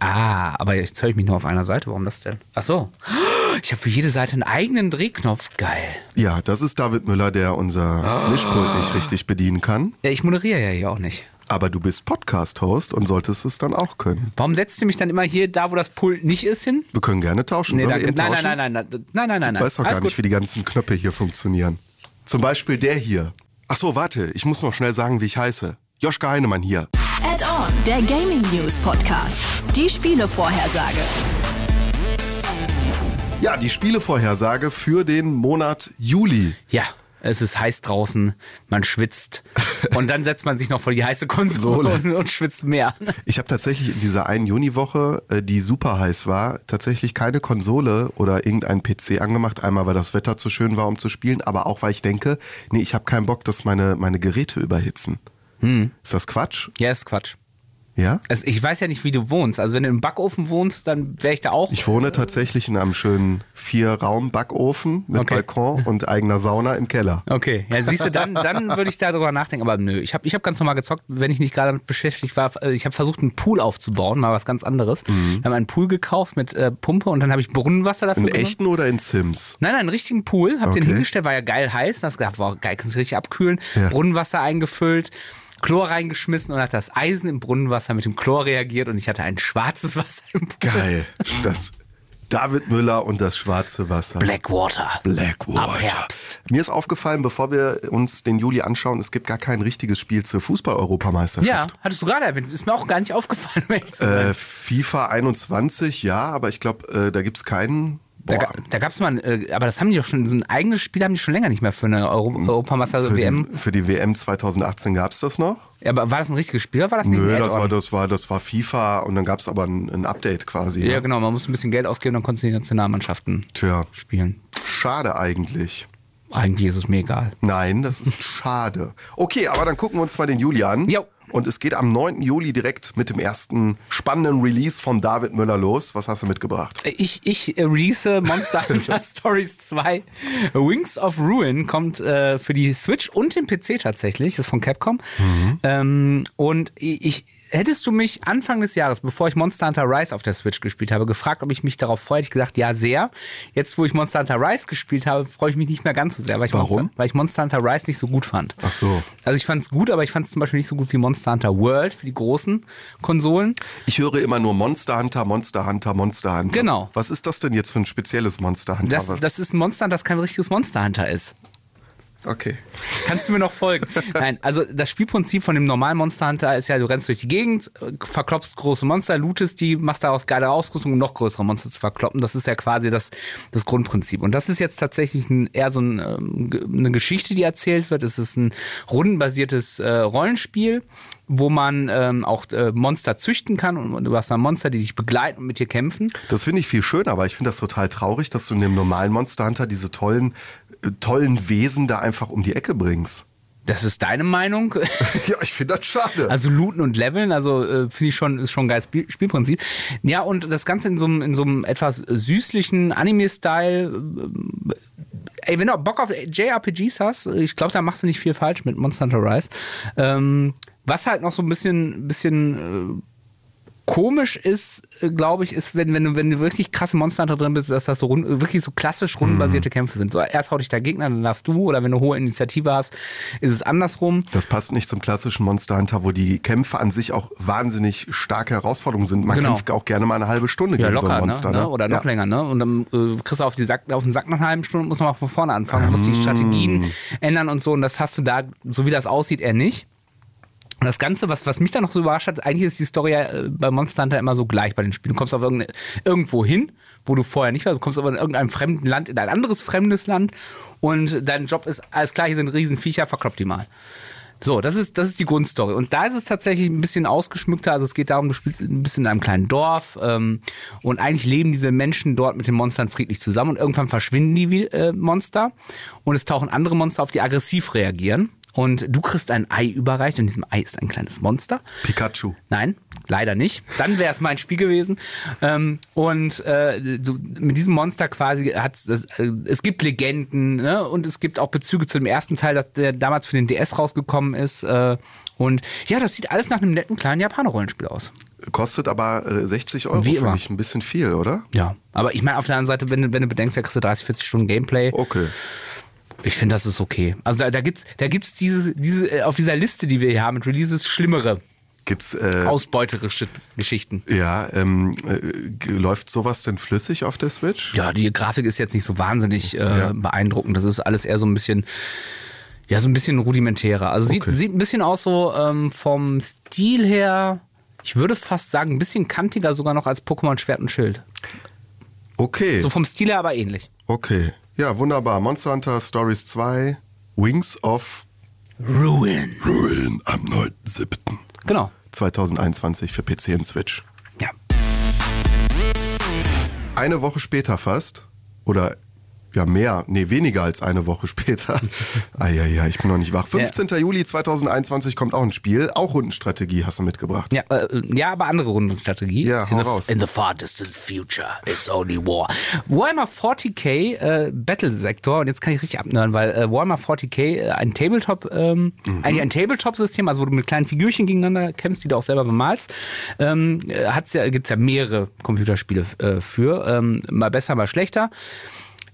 Ah, aber jetzt höre ich mich nur auf einer Seite. Warum das denn? Ach so. Ich habe für jede Seite einen eigenen Drehknopf. Geil. Ja, das ist David Müller, der unser Mischpult nicht richtig bedienen kann. Ja, ich moderiere ja hier auch nicht. Aber du bist Podcast-Host und solltest es dann auch können. Warum setzt ihr mich dann immer hier da, wo das Pult nicht ist, hin? Wir können gerne tauschen. Nee, danke. Nein, tauschen? nein, nein, nein, nein, nein, nein, nein. Ich weiß doch gar gut. nicht, wie die ganzen Knöpfe hier funktionieren. Zum Beispiel der hier. Ach so, warte, ich muss noch schnell sagen, wie ich heiße. Joschka Heinemann hier. Add-on, der Gaming News Podcast. Die Spielevorhersage. Ja, die Spielevorhersage für den Monat Juli. Ja, es ist heiß draußen, man schwitzt. Und dann setzt man sich noch vor die heiße Konsole und, und schwitzt mehr. Ich habe tatsächlich in dieser einen Juniwoche, äh, die super heiß war, tatsächlich keine Konsole oder irgendeinen PC angemacht. Einmal, weil das Wetter zu schön war, um zu spielen, aber auch, weil ich denke, nee, ich habe keinen Bock, dass meine, meine Geräte überhitzen. Ist das Quatsch? Ja, ist Quatsch. Ja? Also ich weiß ja nicht, wie du wohnst. Also wenn du im Backofen wohnst, dann wäre ich da auch. Ich wohne tatsächlich in einem schönen Vier-Raum-Backofen mit Okay. Balkon und eigener Sauna im Keller. Okay, ja, siehst du, dann, dann würde ich darüber nachdenken. Aber nö, ich habe ich hab ganz normal gezockt, wenn ich nicht gerade damit beschäftigt war. äh, Ich habe versucht, einen Pool aufzubauen, mal was ganz anderes. Mhm. Wir haben einen Pool gekauft mit äh, Pumpe und dann habe ich Brunnenwasser dafür In genommen. echten oder in Sims? Nein, nein, einen richtigen Pool. Hab den Okay. hingestellt, war ja geil heiß. Dann hast du gedacht, wow, geil, kannst du richtig abkühlen. Ja. Brunnenwasser eingefüllt, Chlor reingeschmissen und hat das Eisen im Brunnenwasser mit dem Chlor reagiert und ich hatte ein schwarzes Wasser im Pool. Geil. Das David Müller und das schwarze Wasser. Blackwater. Blackwater. Ab Herbst. Mir ist aufgefallen, bevor wir uns den Juli anschauen, es gibt gar kein richtiges Spiel zur Ja, Fußball-Europameisterschaft. hattest du gerade erwähnt. Ist mir auch gar nicht aufgefallen, ehrlich zu sein. Äh, FIFA 21, ja, aber ich glaube, äh, da gibt es keinen. Da, Boah, ga- da gab es mal, äh, aber das haben die doch schon, so ein eigenes Spiel haben die schon länger nicht mehr für eine Euro, Europameister für, WM. Die, für die WM 2018 gab es das noch? Ja, aber war das ein richtiges Spiel oder war das nicht Nö, ein das war, das, war, das war FIFA und dann gab es aber ein, ein Update quasi. Ja, ne? genau, man muss ein bisschen Geld ausgeben, dann konntest du die Nationalmannschaften Tja, spielen. schade eigentlich. Eigentlich ist es mir egal. Nein, das ist schade. Okay, aber dann gucken wir uns mal den Juli an. Jo. Und es geht am 9. Juli direkt mit dem ersten spannenden Release von David Müller los. Was hast du mitgebracht? Ich, ich äh, release Monster Hunter Stories 2. Wings of Ruin kommt äh, für die Switch und den PC tatsächlich. Das ist von Capcom. Ähm, und ich, hättest du mich Anfang des Jahres, bevor ich Monster Hunter Rise auf der Switch gespielt habe, gefragt, ob ich mich darauf freue, hätte ich gesagt, ja, sehr. Jetzt, wo ich Monster Hunter Rise gespielt habe, freue ich mich nicht mehr ganz so sehr, weil ich, Warum? Monster, weil ich Monster Hunter Rise nicht so gut fand. Ach so. Also ich fand es gut, aber ich fand es zum Beispiel nicht so gut wie Monster Hunter World für die großen Konsolen. Ich höre immer nur Monster Hunter, Monster Hunter, Monster Hunter. Genau. Was ist das denn jetzt für ein spezielles Monster Hunter? Das, das ist ein Monster, das kein richtiges Monster Hunter ist. Okay. Kannst du mir noch folgen? Nein, also das Spielprinzip von dem normalen Monster Hunter ist ja, du rennst durch die Gegend, verkloppst große Monster, lootest die, machst daraus geile Ausrüstung, um noch größere Monster zu verkloppen. Das ist ja quasi das, das Grundprinzip. Und das ist jetzt tatsächlich ein, eher so ein, ähm, eine Geschichte, die erzählt wird. Es ist ein rundenbasiertes äh, Rollenspiel, wo man ähm, auch äh, Monster züchten kann und du hast dann Monster, die dich begleiten und mit dir kämpfen. Das finde ich viel schöner, aber ich finde das total traurig, dass du in dem normalen Monster Hunter diese tollen, tollen Wesen da einfach um die Ecke bringst. Das ist deine Meinung. Ja, ich finde das schade. Also looten und leveln, also äh, finde ich schon, ist schon ein geiles Spiel Spielprinzip. Ja, und das Ganze in so einem, in so einem etwas süßlichen Anime-Style. äh, Ey, wenn du Bock auf JRPGs hast, ich glaube, da machst du nicht viel falsch mit Monster Hunter Rise. Ähm, was halt noch so ein bisschen, bisschen äh, komisch ist, äh, glaube ich, ist, wenn, wenn, du, wenn du wirklich krasse Monster Hunter drin bist, dass das so rund, wirklich so klassisch rundenbasierte Kämpfe sind. So, erst haut dich der Gegner, dann darfst du, oder wenn du hohe Initiative hast, ist es andersrum. Das passt nicht zum klassischen Monster Hunter, wo die Kämpfe an sich auch wahnsinnig starke Herausforderungen sind. Man Genau. kämpft auch gerne mal eine halbe Stunde Ja, gegen so locker, ein Monster. ne? Ne? Oder noch ja. länger, ne? Und dann äh, kriegst du auf, die Sack, auf den Sack nach einer halben Stunde und musst nochmal von vorne anfangen. Du musst die Strategien ändern und so. Und das hast du da, so wie das aussieht, eher nicht. Und das Ganze, was, was mich da noch so überrascht hat, eigentlich ist die Story ja äh, bei Monster Hunter immer so gleich bei den Spielen. Du kommst auf irgendwo hin, wo du vorher nicht warst. Du kommst aber in irgendeinem fremden Land, in ein anderes fremdes Land. Und dein Job ist, alles klar, hier sind Riesenviecher, verklopp die mal. So, das ist, das ist die Grundstory. Und da ist es tatsächlich ein bisschen ausgeschmückter. Also es geht darum, du spielst ein bisschen in einem kleinen Dorf ähm, und eigentlich leben diese Menschen dort mit den Monstern friedlich zusammen und irgendwann verschwinden die äh, Monster und es tauchen andere Monster auf, die aggressiv reagieren. Und du kriegst ein Ei überreicht und in diesem Ei ist ein kleines Monster. Pikachu. Nein, leider nicht. Dann wäre es mein Spiel gewesen. Ähm, und äh, du, mit diesem Monster quasi hat es, äh, es gibt Legenden ne? und es gibt auch Bezüge zu dem ersten Teil, das, der damals für den DS rausgekommen ist. Äh, Und ja, das sieht alles nach einem netten kleinen Japaner-Rollenspiel aus. Kostet aber äh, 60 Euro, finde ich ein bisschen viel, oder? Ja. Aber ich meine, auf der anderen Seite, wenn, du- wenn du bedenkst, da kriegst du 30, 40 Stunden Gameplay. Okay. Ich finde, das ist okay. Also da, da gibt's, da gibt's diese, diese, äh, auf dieser Liste, die wir hier haben mit Releases, schlimmere, Gibt's, äh, ausbeuterische Geschichten. ja, ähm, äh, läuft sowas denn flüssig auf der Switch? Ja, die Grafik ist jetzt nicht so wahnsinnig äh, Ja. beeindruckend. Das ist alles eher so ein bisschen, ja, so ein bisschen rudimentärer. Also sieht, Okay. sieht ein bisschen aus so ähm, vom Stil her, ich würde fast sagen, ein bisschen kantiger sogar noch als Pokémon Schwert und Schild. Okay. So vom Stil her aber ähnlich. Okay. Ja, wunderbar. Monster Hunter Stories 2, Wings of Ruin. Ruin am 9.7. Genau. 2021 für PC und Switch. Ja. Eine Woche später fast, oder ja mehr, nee, weniger als eine Woche später. Eieiei, ich bin noch nicht wach. 15. Juli 2021 kommt auch ein Spiel, auch Rundenstrategie hast du mitgebracht. Ja, äh, ja, aber andere Rundenstrategie. Ja, hau in, the, raus. in the far distant future, it's only war. Warhammer 40k äh, Battle Sektor, und jetzt kann ich richtig abnören, weil äh, Warhammer 40k äh, ein Tabletop, ähm, Mhm. eigentlich ein Tabletop-System, also wo du mit kleinen Figürchen gegeneinander kämpfst, die du auch selber bemalst, ähm, äh, hat's ja, gibt's ja mehrere Computerspiele äh, für, ähm, mal besser, mal schlechter.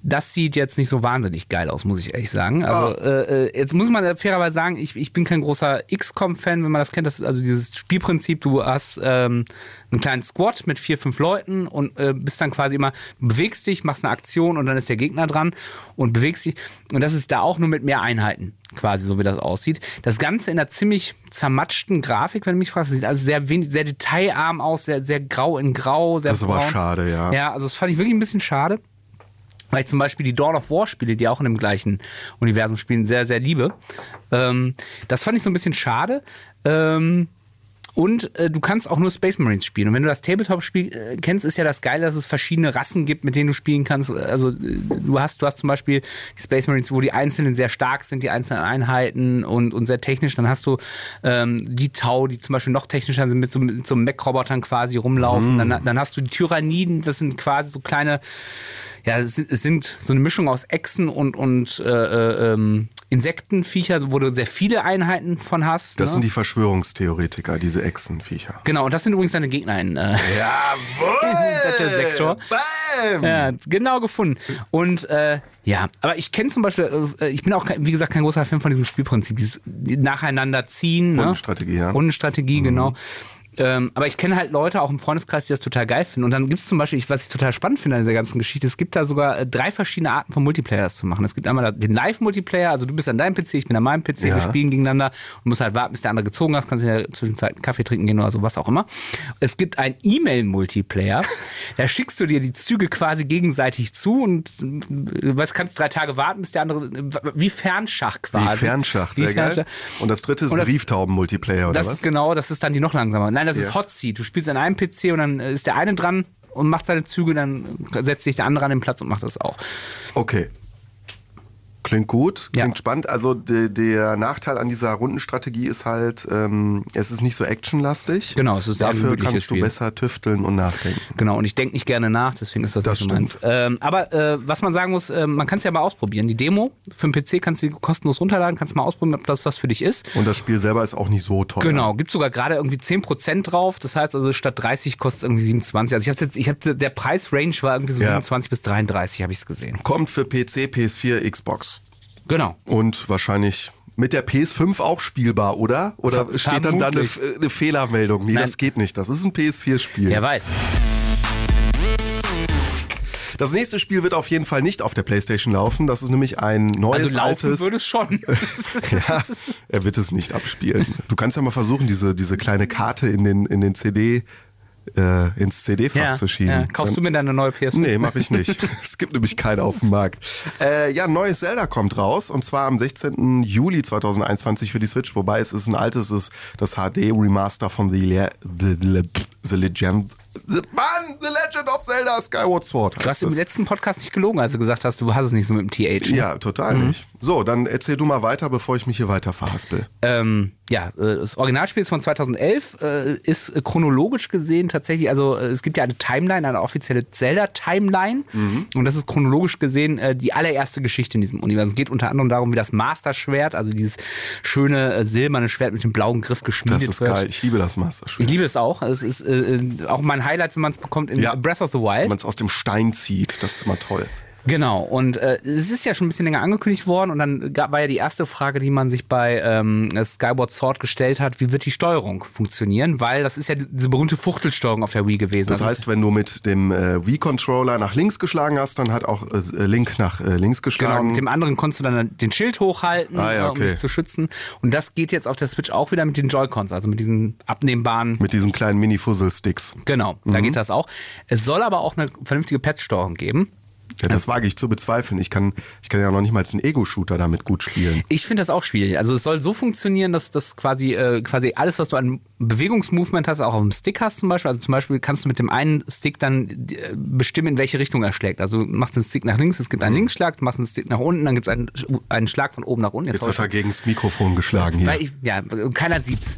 Das sieht jetzt nicht so wahnsinnig geil aus, muss ich ehrlich sagen. Also äh, äh, jetzt muss man fairerweise sagen, ich, ich bin kein großer XCOM-Fan, wenn man das kennt. Das ist also dieses Spielprinzip, du hast ähm, einen kleinen Squad mit vier, fünf Leuten und äh, bist dann quasi immer, bewegst dich, machst eine Aktion und dann ist der Gegner dran und bewegst dich. Und das ist da auch nur mit mehr Einheiten, quasi, so wie das aussieht. Das Ganze in einer ziemlich zermatschten Grafik, wenn du mich fragst. Das sieht also sehr wenig, sehr detailarm aus, sehr, sehr grau in grau, sehr Das ist aber braun. schade, ja. Ja, also das fand ich wirklich ein bisschen schade. Weil ich zum Beispiel die Dawn of War Spiele, die auch in dem gleichen Universum spielen, sehr, sehr liebe. Ähm, das fand ich so ein bisschen schade. Ähm, und äh, du kannst auch nur Space Marines spielen. Und wenn du das Tabletop-Spiel äh, kennst, ist ja das Geile, dass es verschiedene Rassen gibt, mit denen du spielen kannst. Also äh, du hast, du hast zum Beispiel die Space Marines, wo die einzelnen sehr stark sind, die einzelnen Einheiten und, und sehr technisch. Dann hast du ähm, die Tau, die zum Beispiel noch technischer sind, mit so, mit so Mech-Robotern quasi rumlaufen. Dann, dann hast du die Tyranniden, das sind quasi so kleine ja, es sind, so eine Mischung aus Echsen und, und äh, äh, ähm, Insektenviecher, wo du sehr viele Einheiten von hast. Das ne? sind die Verschwörungstheoretiker, diese Echsenviecher. Genau, und das sind übrigens deine Gegner in äh, Jawohl! Sektor. Bam! ja, genau gefunden. Und äh, ja, aber ich kenne zum Beispiel, äh, ich bin auch, wie gesagt, kein großer Fan von diesem Spielprinzip, dieses nacheinander ziehen. Ne? Rundenstrategie, ja. Rundenstrategie, genau. Ähm, aber ich kenne halt Leute auch im Freundeskreis, die das total geil finden. Und dann gibt es zum Beispiel, was ich total spannend finde an dieser ganzen Geschichte, es gibt da sogar äh, drei verschiedene Arten von Multiplayer das zu machen. Es gibt einmal den Live-Multiplayer, also du bist an deinem PC, ich bin an meinem PC, Ja. wir spielen gegeneinander und musst halt warten, bis der andere gezogen hast, kannst in der Zwischenzeit einen Kaffee trinken gehen oder so, was auch immer. Es gibt einen E-Mail-Multiplayer, da schickst du dir die Züge quasi gegenseitig zu und äh, was kannst drei Tage warten, bis der andere, wie Fernschach quasi. Wie Fernschach, Wie sehr geil. Fernschach. Und das dritte ist das- Brieftauben-Multiplayer, oder Das was? ist genau, das ist dann die noch langsamer. Nein, das Ja. ist Hot Seat. Du spielst an einem PC und dann ist der eine dran und macht seine Züge, dann setzt sich der andere an den Platz und macht das auch. Okay. Klingt gut, Ja. klingt spannend. Also de, der Nachteil an dieser Rundenstrategie ist halt, ähm, es ist nicht so actionlastig. Genau, es ist Dafür kannst du Spiel. besser tüfteln und nachdenken. Genau, und ich denke nicht gerne nach, deswegen ist das, Das was du meinst. Ähm, aber äh, was man sagen muss, äh, man kann es ja mal ausprobieren. Die Demo für den PC kannst du kostenlos runterladen, kannst mal ausprobieren, ob das was für dich ist. Und das Spiel selber ist auch nicht so teuer. Genau, gibt sogar gerade irgendwie 10% drauf. Das heißt also statt 30 kostet es irgendwie 27. Also ich habe jetzt, ich habe der Preisrange war irgendwie so Ja. 27 bis 33, habe ich es gesehen. Kommt für PC, PS4, Xbox. Genau. Und wahrscheinlich mit der PS5 auch spielbar, oder? Oder Ver- steht dann da eine, eine Fehlermeldung? Nee, Nein. das geht nicht. Das ist ein PS4-Spiel. Wer weiß. Das nächste Spiel wird auf jeden Fall nicht auf der PlayStation laufen. Das ist nämlich ein neues, Also laufen altes. würde es schon. Ja, er wird es nicht abspielen. Du kannst ja mal versuchen, diese, diese kleine Karte in den, in den CD, äh, ins CD-Fach zu schieben. ja. Kaufst du Dann- mir dann eine neue PS5? Nee, mache ich nicht. es gibt nämlich keine auf dem Markt. Äh, ja, neues Zelda kommt raus und zwar am 16. Juli 2021 für die Switch, wobei es ist ein altes, es ist das HD-Remaster von The, Le The, The, The Legend. The, Mann, The Legend of Zelda Skyward Sword. Du hast im letzten Podcast nicht gelogen, als du gesagt hast, du hast es nicht so mit dem TH. ne? Ja, total nicht. So, dann erzähl du mal weiter, bevor ich mich hier weiter verhaspel. Ähm, ja, äh, das Originalspiel ist von 2011, äh, ist äh, chronologisch gesehen tatsächlich, also es gibt ja eine Timeline, eine offizielle Zelda-Timeline Mhm. und das ist chronologisch gesehen die allererste Geschichte in diesem Universum. Es geht unter anderem darum, wie das Master-Schwert, also dieses schöne silberne Schwert mit dem blauen Griff geschmiedet Das ist wird. geil. Ich liebe das Master Ich liebe es auch. Es ist äh, auch mein Highlight, wenn man es bekommt in Ja. Breath of the Wenn Wild. man es aus dem Stein zieht, das ist immer toll. Genau, und äh, es ist ja schon ein bisschen länger angekündigt worden und dann gab, war ja die erste Frage, die man sich bei ähm, Skyward Sword gestellt hat, wie wird die Steuerung funktionieren? Weil das ist ja diese berühmte Fuchtelsteuerung auf der Wii gewesen. Das Also, heißt, wenn du mit dem äh, Wii-Controller nach links geschlagen hast, dann hat auch äh, Link nach äh, links Genau, geschlagen. mit dem anderen konntest du dann den Schild hochhalten, Ah, ja, äh, um okay. dich zu schützen. Und das geht jetzt auf der Switch auch wieder mit den Joy-Cons, also mit diesen abnehmbaren. mit diesen kleinen Mini-Fuzzle-Sticks. Genau, Mhm. da geht das auch. Es soll aber auch eine vernünftige Patch-Steuerung geben. Ja, das wage ich zu bezweifeln. Ich kann, ich kann ja noch nicht mal einen Ego-Shooter damit gut spielen. Ich finde das auch schwierig. Also es soll so funktionieren, dass das quasi, äh, quasi alles, was du an Bewegungsmovement hast, auch auf dem Stick hast zum Beispiel. Also zum Beispiel kannst du mit dem einen Stick dann äh, bestimmen, in welche Richtung er schlägt. Also du machst den Stick nach links, es gibt einen Linksschlag, du machst einen Stick nach unten, dann gibt es einen, einen Schlag von oben nach unten. Jetzt ich hat er gegen das Mikrofon geschlagen hier. ich, ja, keiner sieht's.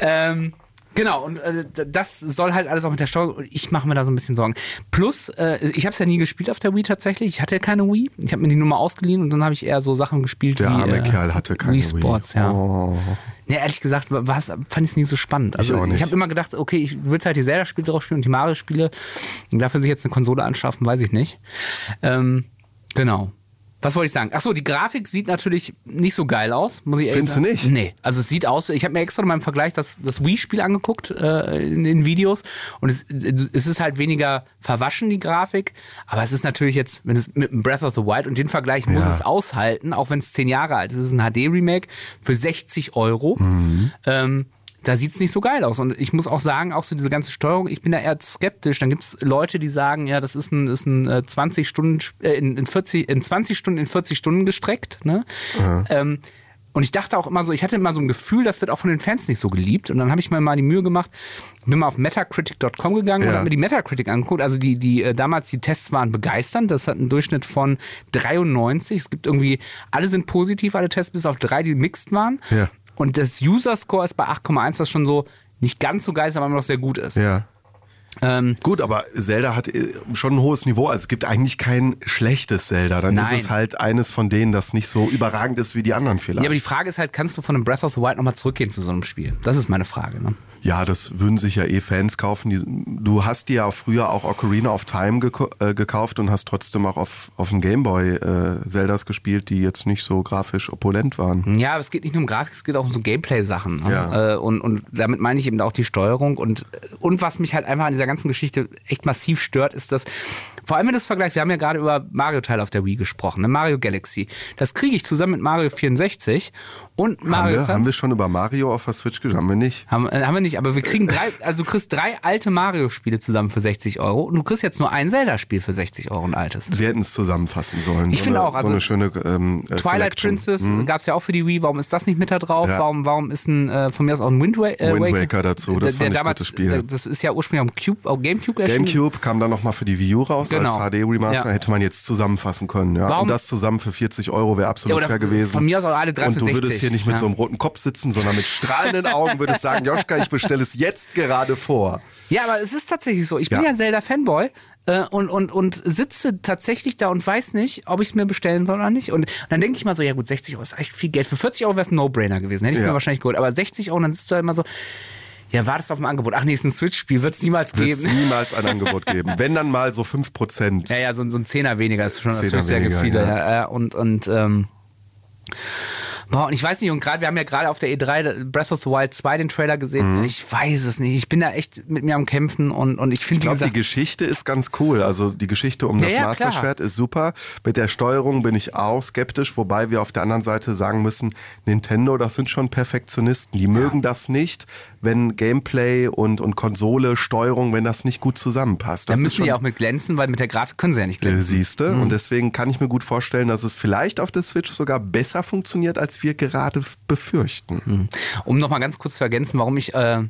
ähm, genau, und äh, das soll halt alles auch mit der Steuerung. und Ich mache mir da so ein bisschen Sorgen. Plus, äh, ich habe es ja nie gespielt auf der Wii tatsächlich. Ich hatte keine Wii. Ich habe mir die nur mal ausgeliehen und dann habe ich eher so Sachen gespielt Der wie arme äh, Kerl hatte keine Wii Wii. Sports, ja. Oh. Nee, ehrlich gesagt, war's, fand ich es nie so spannend. Also auch nicht. ich habe immer gedacht, okay, ich würde halt die Zelda-Spiele drauf spielen und die Mario-Spiele. Und dafür sich jetzt eine Konsole anschaffen, weiß ich nicht. Ähm, genau. Was wollte ich sagen? Ach so, die Grafik sieht natürlich nicht so geil aus, muss ich ehrlich Findest du sagen. nicht? Nee, also es sieht aus, ich habe mir extra in meinem Vergleich das, das Wii-Spiel angeguckt äh, in den Videos und es, es ist halt weniger verwaschen, die Grafik, aber es ist natürlich jetzt, wenn es mit Breath of the Wild und den Vergleich muss Ja. es aushalten, auch wenn es zehn Jahre alt ist. Es ist ein HD-Remake für 60 Euro. Ähm, da sieht's nicht so geil aus. Und ich muss auch sagen, auch so diese ganze Steuerung, ich bin da eher skeptisch. Dann gibt's Leute, die sagen, ja, das ist ein, ist ein äh, 20 Stunden, äh, in, in, 40, in 20 Stunden in 40 Stunden gestreckt. Ne? Ähm, und ich dachte auch immer so, ich hatte immer so ein Gefühl, das wird auch von den Fans nicht so geliebt. Und dann habe ich mir mal die Mühe gemacht, bin mal auf metacritic.com gegangen und Ja. habe mir die Metacritic angeguckt. Also die, die äh, damals die Tests waren begeisternd. Das hat einen Durchschnitt von 93. Es gibt irgendwie, alle sind positiv, alle Tests bis auf drei, die mixed waren. Ja. Und das User-Score ist bei 8,1, was schon so nicht ganz so geil ist, aber immer noch sehr gut ist. Ja. Ähm, Gut, aber Zelda hat äh, schon ein hohes Niveau. Also es gibt eigentlich kein schlechtes Zelda. Dann Nein. ist es halt eines von denen, das nicht so überragend ist wie die anderen vielleicht. ja, aber die Frage ist halt, kannst du von einem Breath of the Wild nochmal zurückgehen zu so einem Spiel? Das ist meine Frage. Ne? Ja, das würden sich ja eh Fans kaufen. Du hast dir ja früher auch Ocarina of Time geko äh, gekauft und hast trotzdem auch auf, auf dem Gameboy äh, Zeldas gespielt, die jetzt nicht so grafisch opulent waren. Ja, aber es geht nicht nur um Grafik, es geht auch um so Gameplay-Sachen. ne? Ja. Äh, und, und damit meine ich eben auch die Steuerung. Und, und was mich halt einfach an dieser ganzen Geschichte echt massiv stört, ist, dass, vor allem wenn du das vergleichst, wir haben ja gerade über Mario-Teile auf der Wii gesprochen, ne? Mario Galaxy. Das kriege ich zusammen mit Mario 64 und Haben Mario wir, Sun. haben wir schon über Mario auf der Switch gesprochen? Haben wir nicht? Haben, äh, haben wir nicht, aber wir kriegen drei, also du kriegst drei alte Mario-Spiele zusammen für 60 Euro und du kriegst jetzt nur ein Zelda-Spiel für 60 Euro, ein altes. Sie hätten es zusammenfassen sollen. Ich so finde auch, so also eine schöne ähm, äh, Twilight Collection. Princess gab es ja auch für die Wii, warum ist das nicht mit da drauf? Ja. Warum, warum ist ein, äh, von mir aus auch ein Wind, äh, Wind Waker, Waker dazu, das fand ich gutes Spiel. der- Das ist ja ursprünglich auf Cube, auf Gamecube erschienen. Gamecube kam dann nochmal für die Wii U raus Genau. als HD-Remaster. Ja. Hätte man jetzt zusammenfassen können. Ja. Warum- Und das zusammen für 40 Euro wäre absolut fair gewesen. von mir aus auch alle drei Und für du 60. hier nicht mit ja. so einem roten Kopf sitzen, sondern mit strahlenden Augen würdest sagen, Joschka, ich bestelle es jetzt gerade vor. Ja, aber es ist tatsächlich so. Ich bin Ja. ja Zelda-Fanboy. äh, Und, und, und sitze tatsächlich da und weiß nicht, ob ich es mir bestellen soll oder nicht. Und dann denke ich mal so, ja gut, 60 Euro ist echt viel Geld. Für 40 Euro wäre es ein No-Brainer gewesen. Hätte ich Ja. mir wahrscheinlich geholt. Aber 60 Euro, dann sitzt du da immer so, ja, wartest auf ein Angebot. Ach nee, ist ein Switch-Spiel, wird es niemals Wird es geben. niemals ein Angebot geben. Wenn dann mal so 5%. Ja, ja, so, so ein Zehner weniger ist schon das höchste der Gefühle. ja. Ja. Ja, und, und, ähm, Boah, und ich weiß nicht, und gerade, wir haben ja gerade auf der E3 Breath of the Wild 2 den Trailer gesehen. Mhm. Ich weiß es nicht. Ich bin da echt mit mir am Kämpfen und, und ich Ich wie glaube, die Geschichte ist ganz cool. Also die Geschichte um Ja, das ja, Master. Schwert ist super. Mit der Steuerung bin ich auch skeptisch, wobei wir auf der anderen Seite sagen müssen, Nintendo, das sind schon Perfektionisten. Die mögen das nicht, wenn Gameplay und, und Konsole, Steuerung, wenn das nicht gut zusammenpasst. da Das müssen die auch mit glänzen, weil mit der Grafik können sie ja nicht äh, glänzen. siehste. Mhm. Und deswegen kann ich mir gut vorstellen, dass es vielleicht auf der Switch sogar besser funktioniert, als wir gerade befürchten. Um nochmal ganz kurz zu ergänzen, warum ich, äh,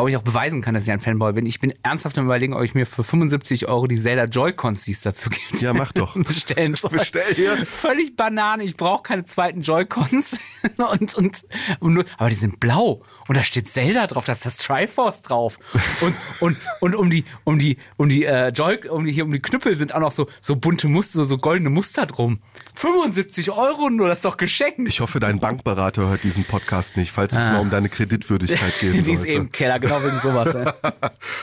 warum ich auch beweisen kann, dass ich ein Fanboy bin. Ich bin ernsthaft am überlegen, ob ich mir für 75 Euro die Zelda Joy-Cons, die es dazu gibt, Ja, mach doch. bestellen soll. Bestell hier. Völlig Banane. Ich brauche keine zweiten Joy-Cons. und, und, und nur, aber die sind blau. Und da steht Zelda drauf, da ist das Triforce drauf. Und, und, und um die, um die, um die äh, Joy, um die, hier um die Knüppel sind auch noch so, so bunte Muster, so goldene Muster drum. 75 Euro nur, das ist doch geschenkt. Ich hoffe, dein Bankberater hört diesen Podcast nicht, falls es mal um deine Kreditwürdigkeit geht. Ah. die ist eh im Keller, genau wegen sowas.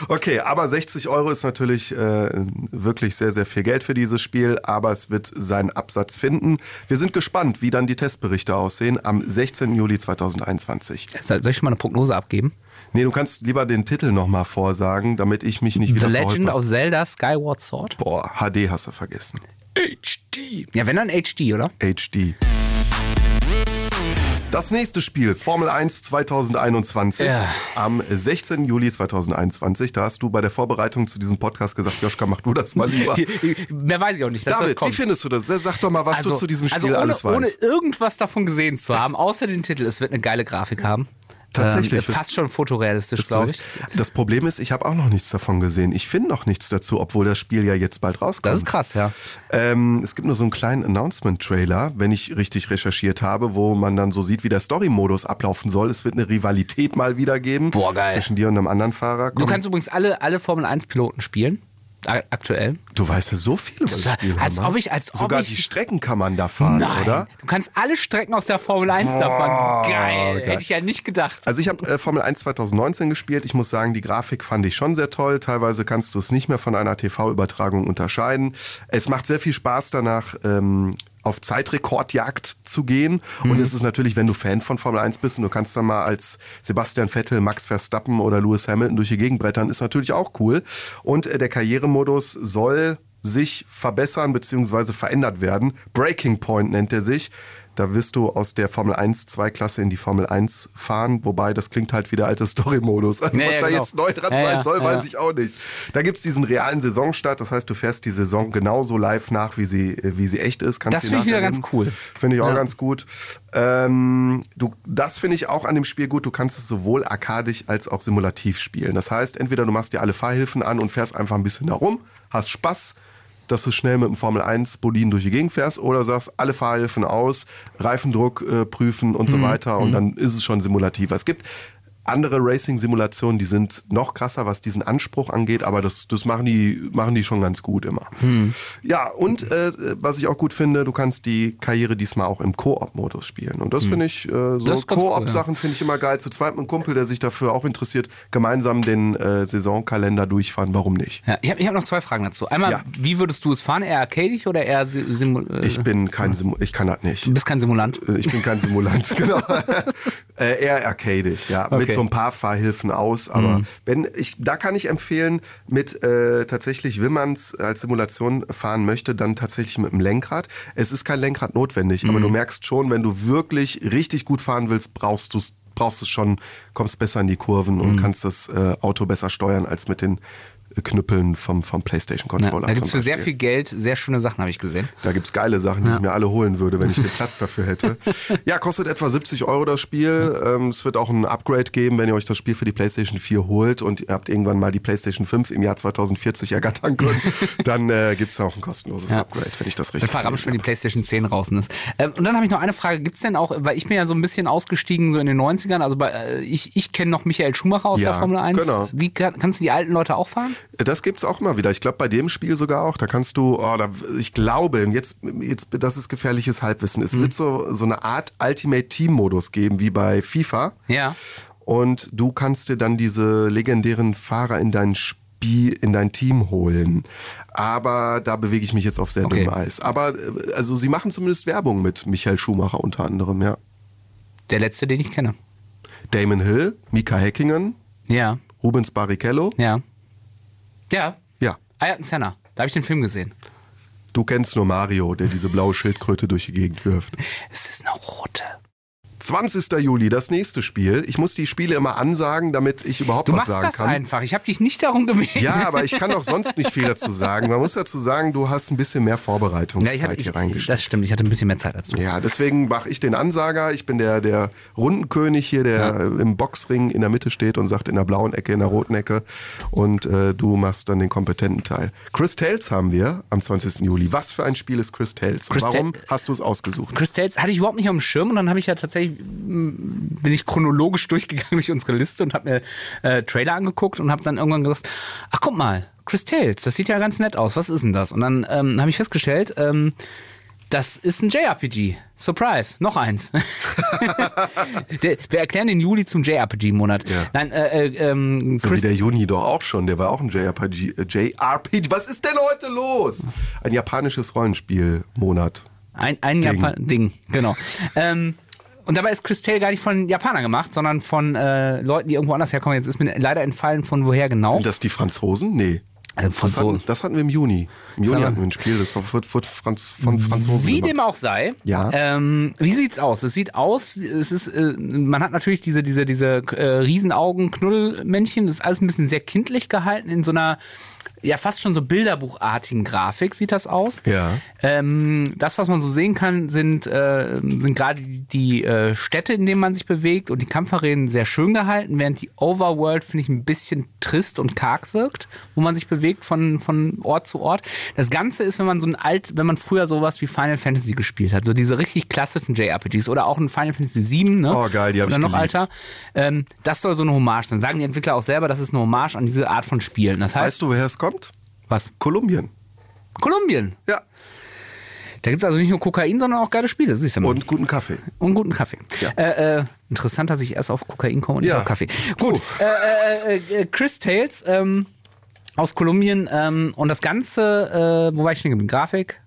Okay, aber 60 Euro ist natürlich äh, wirklich sehr, sehr viel Geld für dieses Spiel, aber es wird seinen Absatz finden. Wir sind gespannt, wie dann die Testberichte aussehen am 16. Juli 2021. Soll ich schon mal Prognose abgeben? Nee, du kannst lieber den Titel nochmal vorsagen, damit ich mich nicht The wieder Legend verholper. of Zelda Skyward Sword. Boah, HD hast du vergessen. HD. Ja, wenn dann HD, oder? HD. Das nächste Spiel, Formel 1 2021, Ja. am 16. Juli 2021. Da hast du bei der Vorbereitung zu diesem Podcast gesagt, Joschka, mach du das mal lieber. Mehr weiß ich auch nicht, dass das David, wie kommt. findest du das? Sag doch mal, was du zu diesem Spiel also ohne, alles weißt. ohne irgendwas davon gesehen zu haben, außer den Titel, es wird eine geile Grafik haben. Tatsächlich. Ähm, fast schon fotorealistisch, du glaube ich. Das Problem ist, ich habe auch noch nichts davon gesehen. Ich finde noch nichts dazu, obwohl das Spiel ja jetzt bald rauskommt. Das ist krass, ja. Ähm, es gibt nur so einen kleinen Announcement-Trailer, wenn ich richtig recherchiert habe, wo man dann so sieht, wie der Story-Modus ablaufen soll. Es wird eine Rivalität mal wieder geben Boah, geil. zwischen dir und einem anderen Fahrer. Du Komm, kannst übrigens alle, alle Formel-1-Piloten spielen. Aktuell. du weißt ja so viel über das Spiel. als ob ich- als ob Sogar ich- die Strecken kann man da fahren, Nein. oder? Du kannst alle Strecken aus der Formel 1 da fahren. Geil. geil. Hätte ich ja nicht gedacht. Also ich habe äh, Formel 1 2019 gespielt. Ich muss sagen, die Grafik fand ich schon sehr toll. Teilweise kannst du es nicht mehr von einer TV-Übertragung unterscheiden. Es macht sehr viel Spaß danach. Ähm, auf Zeitrekordjagd zu gehen. Und es ist natürlich, wenn du Fan von Formel 1 bist und du kannst dann mal als Sebastian Vettel, Max Verstappen oder Lewis Hamilton durch die Gegend brettern, ist natürlich auch cool. Und äh, der Karrieremodus soll sich verbessern bzw. verändert werden. Breaking Point nennt er sich. Da wirst du aus der Formel 1 2-Klasse in die Formel 1 fahren, wobei das klingt halt wie der alte Story-Modus. Also Ja, was da genau. jetzt neu dran Ja, sein soll, ja, weiß ja. ich auch nicht. Da gibt's diesen realen Saisonstart, das heißt, du fährst die Saison genauso live nach, wie sie, äh, wie sie echt ist. Kannst Das finde ich wieder ganz cool. Finde ich auch ganz gut. Ähm, du, das finde ich auch an dem Spiel gut. Du kannst es sowohl arkadisch als auch simulativ spielen. Das heißt, entweder du machst dir alle Fahrhilfen an und fährst einfach ein bisschen herum, hast Spaß, dass du schnell mit dem Formel 1 Boliden durch die Gegend fährst oder sagst, alle Fahrhilfen aus, Reifendruck äh, prüfen und Mhm. so weiter und dann ist es schon simulativer. Es gibt andere Racing-Simulationen, die sind noch krasser, was diesen Anspruch angeht, aber das, das machen, die, machen die schon ganz gut immer. Hm. Ja, und äh, was ich auch gut finde, du kannst die Karriere diesmal auch im Koop-Modus spielen. Und das finde ich, äh, so Hm. Ganz cool, Koop-Sachen finde ich immer geil. Zu zweit mit einem Kumpel, der sich dafür auch interessiert, gemeinsam den äh, Saisonkalender durchfahren, warum nicht? Ja, ich habe ich hab noch zwei Fragen dazu. Einmal, Ja. wie würdest du es fahren? Eher arcadisch oder eher si- simu äh, Ich bin kein Simu ich kann das nicht. Du bist kein Simulant. Äh, Ich bin kein Simulant, genau. Äh, eher arcadisch, ja. Mit Okay. so ein paar Fahrhilfen aus. Aber wenn ich, da kann ich empfehlen, mit äh, tatsächlich, wenn man es als Simulation fahren möchte, dann tatsächlich mit dem Lenkrad. Es ist kein Lenkrad notwendig, aber du merkst schon, wenn du wirklich richtig gut fahren willst, brauchst du es brauchst es schon, kommst besser in die Kurven und kannst das äh, Auto besser steuern als mit den Knüppeln vom, vom Ja, PlayStation-Controller. da gibt es für sehr viel Geld sehr schöne Sachen, habe ich gesehen. Da gibt's geile Sachen, die ich mir alle holen würde, wenn ich den Platz dafür hätte. Ja, kostet etwa 70 Euro das Spiel. Ähm, es wird auch ein Upgrade geben, wenn ihr euch das Spiel für die PlayStation 4 holt und ihr habt irgendwann mal die PlayStation 5 im Jahr 2040 ergattern können. Dann äh, gibt's auch ein kostenloses Ja. Upgrade, wenn ich das Ich richtig fahre gelesen wenn die. PlayStation 10 draußen ist. Ähm, und dann habe ich noch eine Frage. Gibt es denn auch, weil ich bin ja so ein bisschen ausgestiegen so in den 90ern, also bei, äh, ich, ich kenne noch Michael Schumacher aus Ja, der Formel 1. genau. Wie kann, kannst du die alten Leute auch fahren? Das gibt's auch mal wieder. Ich glaube, bei dem Spiel sogar auch. Da kannst du, oh, da, ich glaube, jetzt, jetzt, das ist gefährliches Halbwissen. Mhm. Es wird so, so eine Art Ultimate Team Modus geben, wie bei FIFA. Ja. Und du kannst dir dann diese legendären Fahrer in dein Spiel, in dein Team holen. Aber da bewege ich mich jetzt auf sehr Okay. dünnem Eis. Aber äh, also sie machen zumindest Werbung mit Michael Schumacher unter anderem, ja. Der letzte, den ich kenne. Damon Hill, Mika Häkkinen, Ja. Rubens Barrichello. Ja. Ja. Ja, Ayrton Senna. Da habe ich den Film gesehen. du kennst nur Mario, der diese blaue Schildkröte durch die Gegend wirft. Es ist eine rote. 20. Juli, das nächste Spiel. Ich muss die Spiele immer ansagen, damit ich überhaupt Du was machst sagen das kann. einfach. Ich habe dich nicht darum gebeten. Ja, aber ich kann auch sonst nicht viel dazu sagen. Man muss dazu sagen, du hast ein bisschen mehr Ja, Vorbereitungszeit ich hatte, hier reingestellt. das stimmt, ich hatte ein bisschen mehr Zeit du. Ja, deswegen mache ich den Ansager. Ich bin der, der Rundenkönig hier, der äh, im Boxring in der Mitte steht und sagt in der blauen Ecke, in der roten Ecke. Und äh, du machst dann den kompetenten Teil. Chris Tales haben wir am 20. Juli. Was für ein Spiel ist Chris Tales? Chris warum hast du es ausgesucht? Chris Tales hatte ich überhaupt nicht auf dem Schirm und dann habe ich ja tatsächlich, bin ich chronologisch durchgegangen durch unsere Liste und habe mir äh, Trailer angeguckt und habe dann irgendwann gesagt, ach guck mal, Chris Tales, das sieht ja ganz nett aus, was ist denn das? Und dann ähm, habe ich festgestellt, ähm, das ist ein JRPG. Surprise, noch eins. Wir erklären den Juli zum JRPG-Monat. Ja. Nein, äh, äh, ähm, So wie der Juni doch auch schon. Der war auch ein JRPG. Äh, JRPG. Was ist denn heute los? Ein japanisches Rollenspielmonat. Ein, ein Ding. Japan Ding, genau. ähm, und dabei ist Chris Tale gar nicht von Japanern gemacht, sondern von äh, Leuten, die irgendwo anders herkommen. Jetzt ist mir leider entfallen, von woher genau. Sind das die Franzosen? Nee. Äh, Das hatten, Franzosen. das hatten wir im Juni. Im Juni hatten wir ein Spiel, das war von, von, Franz, von Franzosen. Wie gemacht. dem auch sei. Ja. Ähm, wie sieht's aus? Es sieht aus, es ist, äh, man hat natürlich diese, diese, diese äh, Riesenaugen, Knuddelmännchen, das ist alles ein bisschen sehr kindlich gehalten in so einer, ja, fast schon so bilderbuchartigen Grafik sieht das aus. Ja. Ähm, das, was man so sehen kann, sind, äh, sind gerade die, äh, Städte, in denen man sich bewegt und die Kampfarenen sehr schön gehalten, während die Overworld, finde ich, ein bisschen trist und karg wirkt, wo man sich bewegt von, von Ort zu Ort. Das Ganze ist, wenn man so ein alt, wenn man früher sowas wie Final Fantasy gespielt hat, so diese richtig klassischen JRPGs oder auch ein Final Fantasy VII, ne? Oh, geil, die hab Oder ich noch geliebt. alter. Ähm, das soll so eine Hommage sein. Sagen die Entwickler auch selber, das ist eine Hommage an diese Art von Spielen. Das heißt, Weißt du, woher es kommt? Was? Kolumbien. Kolumbien. Ja. Da gibt es also nicht nur Kokain, sondern auch geile Spiele. Siehst du mal. Und guten Kaffee. Und guten Kaffee. Ja. Äh, äh, interessant, dass ich erst auf Kokain komme und nicht Ja. auf Kaffee. Puh. Gut. Äh, äh, äh, Chris Tales ähm, aus Kolumbien ähm, und das Ganze, äh, wo war ich stehen geblieben? Grafik?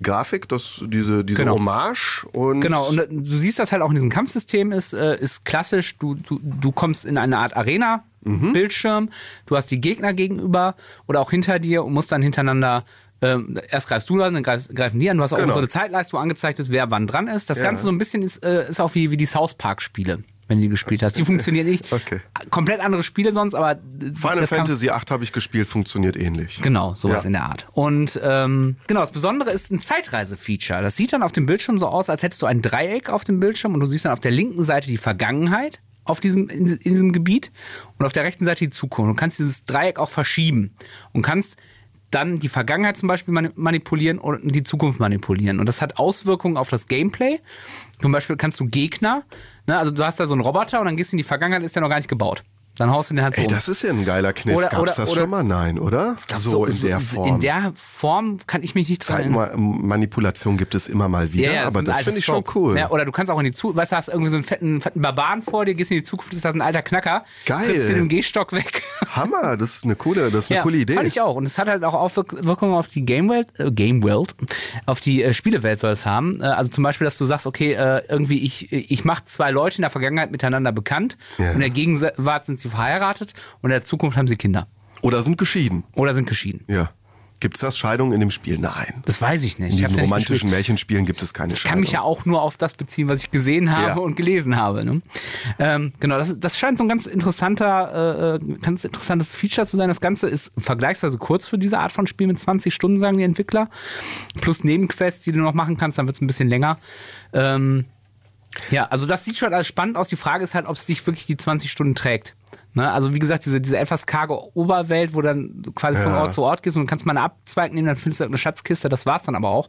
Grafik, das, diese, diese Genau. Hommage und. Genau, und du siehst das halt auch in diesem Kampfsystem ist, ist klassisch, du, du, du kommst in eine Art Arena, Bildschirm, du hast die Gegner gegenüber oder auch hinter dir und musst dann hintereinander, ähm, erst greifst du an, dann greifst, greifen die an, du hast auch Genau. so eine Zeitleiste, wo angezeigt ist, wer wann dran ist. Das Ja. Ganze so ein bisschen ist, äh, ist auch wie, wie die South Park-Spiele, wenn du die gespielt hast. Die funktionieren nicht. Okay. Komplett andere Spiele sonst, aber Final Fantasy 8 habe ich gespielt, funktioniert ähnlich. Genau, sowas Ja. in der Art. Und ähm, genau, das Besondere ist ein Zeitreise-Feature. Das sieht dann auf dem Bildschirm so aus, als hättest du ein Dreieck auf dem Bildschirm und du siehst dann auf der linken Seite die Vergangenheit auf diesem, in, in diesem Gebiet und auf der rechten Seite die Zukunft. Du kannst dieses Dreieck auch verschieben und kannst dann die Vergangenheit zum Beispiel mani- manipulieren und die Zukunft manipulieren. Und das hat Auswirkungen auf das Gameplay. Zum Beispiel kannst du Gegner, ne, also du hast da so einen Roboter und dann gehst du in die Vergangenheit, ist der noch gar nicht gebaut. Dann haust du den halt so Ey, das ist ja ein geiler Kniff. Oder- Gab's oder- das oder- schon mal? Nein, oder? So, in der so- Form. In der Form kann ich mich nicht dran erinnern. Zeitmanipulation gibt es immer mal wieder, das aber das finde ich schon Trope. cool. Ja, oder du kannst auch in die Zukunft, weißt du, hast irgendwie so einen fetten, fetten Barbaren vor dir, gehst in die Zukunft, ist das ein alter Knacker. Geil. Trittst den im Gehstock weg. Hammer, das ist eine coole, das ist eine Ja, coole Idee. Fand ich auch. Und es hat halt auch Auswirkungen auf die Game World, äh, Game World, auf die äh, Spielewelt soll es haben. Äh, also zum Beispiel, dass du sagst, okay, äh, irgendwie ich, ich mache zwei Leute in der Vergangenheit miteinander bekannt Ja. und in der Gegenwart sind sie verheiratet und in der Zukunft haben sie Kinder. Oder sind geschieden. Oder sind geschieden. Ja. Gibt es das Scheidung in dem Spiel? Nein. Das weiß ich nicht. In Ich diesen ja nicht romantischen gespielt. Märchenspielen gibt es keine Ich Scheidung. kann mich ja auch nur auf das beziehen, was ich gesehen habe Ja. und gelesen habe. Ne? Ähm, genau, das, das scheint so ein ganz interessanter, äh, äh, ganz interessantes Feature zu sein. Das Ganze ist vergleichsweise kurz für diese Art von Spiel mit 20 Stunden, sagen die Entwickler. Plus Nebenquests, die du noch machen kannst, dann wird es ein bisschen länger. Ähm, ja, also das sieht schon alles spannend aus. Die Frage ist halt, ob es sich wirklich die 20 Stunden trägt. Ne? Also wie gesagt, diese, diese etwas karge Oberwelt, wo dann quasi von Ja. Ort zu Ort gehst und du kannst mal einen Abzweig nehmen, dann findest du eine Schatzkiste, das war's dann aber auch.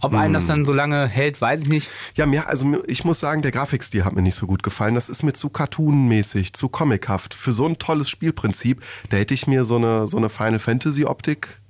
Ob einen Hm. das dann so lange hält, weiß ich nicht. Ja, mir, also ich muss sagen, der Grafikstil hat mir nicht so gut gefallen. Das ist mir zu cartoonmäßig, zu comichaft. Für so ein tolles Spielprinzip, da hätte ich mir so eine, so eine Final Fantasy